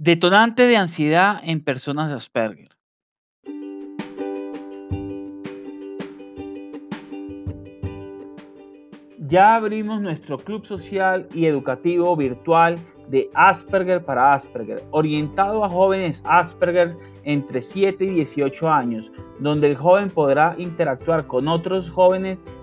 Detonante de ansiedad en personas de Asperger. Ya abrimos nuestro club social y educativo virtual de Asperger para Asperger, orientado a jóvenes Asperger entre 7 y 18 años, donde el joven podrá interactuar con otros jóvenes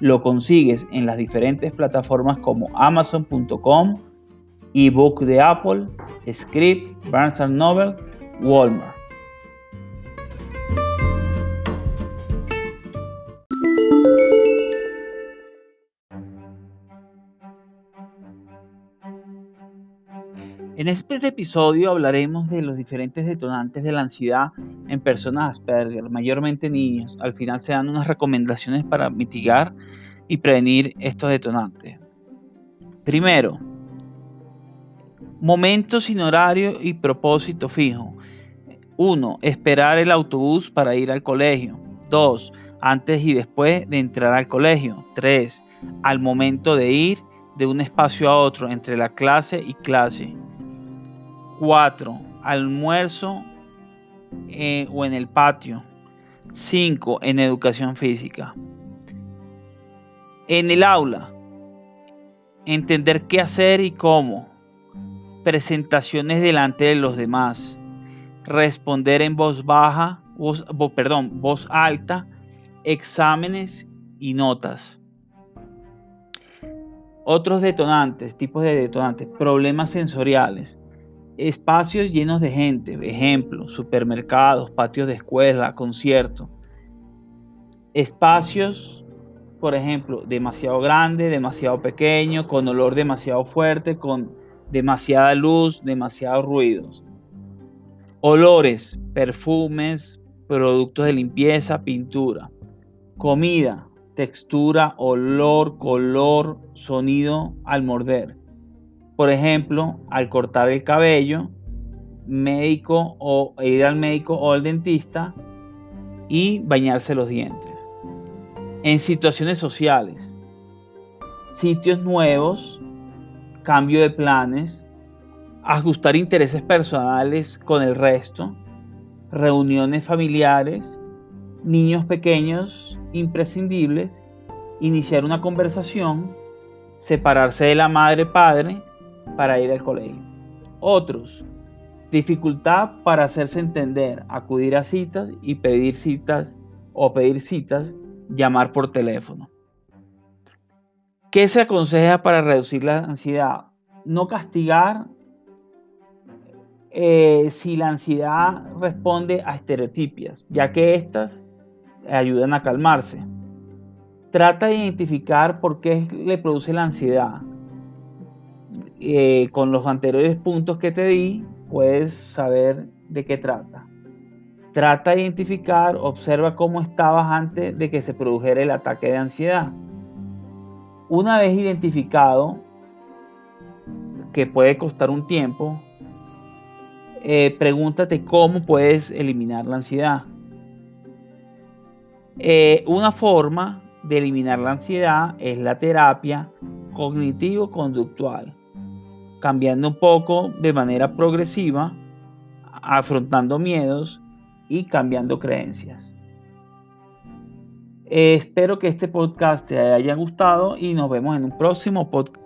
lo consigues en las diferentes plataformas como amazon.com, ebook de Apple, Script, Barnes Noble, Walmart. En este episodio hablaremos de los diferentes detonantes de la ansiedad en personas Asperger, mayormente niños. Al final se dan unas recomendaciones para mitigar y prevenir estos detonantes. Primero, momentos sin horario y propósito fijo. 1. Esperar el autobús para ir al colegio. 2. Antes y después de entrar al colegio. 3. Al momento de ir de un espacio a otro entre la clase y clase. 4. Almuerzo eh, o en el patio. 5. En educación física. En el aula. Entender qué hacer y cómo. Presentaciones delante de los demás. Responder en voz baja, voz, perdón, voz alta. Exámenes y notas. Otros detonantes, tipos de detonantes, problemas sensoriales Espacios llenos de gente, ejemplo, supermercados, patios de escuela, conciertos. Espacios, por ejemplo, demasiado grande, demasiado pequeño, con olor demasiado fuerte, con demasiada luz, demasiados ruidos. Olores, perfumes, productos de limpieza, pintura. Comida, textura, olor, color, sonido al morder por ejemplo, al cortar el cabello, médico o ir al médico o al dentista y bañarse los dientes. En situaciones sociales, sitios nuevos, cambio de planes, ajustar intereses personales con el resto, reuniones familiares, niños pequeños imprescindibles, iniciar una conversación, separarse de la madre-padre, para ir al colegio. Otros, dificultad para hacerse entender, acudir a citas y pedir citas o pedir citas, llamar por teléfono. ¿Qué se aconseja para reducir la ansiedad? No castigar eh, si la ansiedad responde a estereotipias, ya que éstas ayudan a calmarse. Trata de identificar por qué le produce la ansiedad eh, con los anteriores puntos que te di, puedes saber de qué trata. Trata de identificar, observa cómo estabas antes de que se produjera el ataque de ansiedad. Una vez identificado, que puede costar un tiempo, eh, pregúntate cómo puedes eliminar la ansiedad. Eh, una forma de eliminar la ansiedad es la terapia cognitivo-conductual, cambiando un poco de manera progresiva, afrontando miedos y cambiando creencias. Eh, espero que este podcast te haya gustado y nos vemos en un próximo podcast.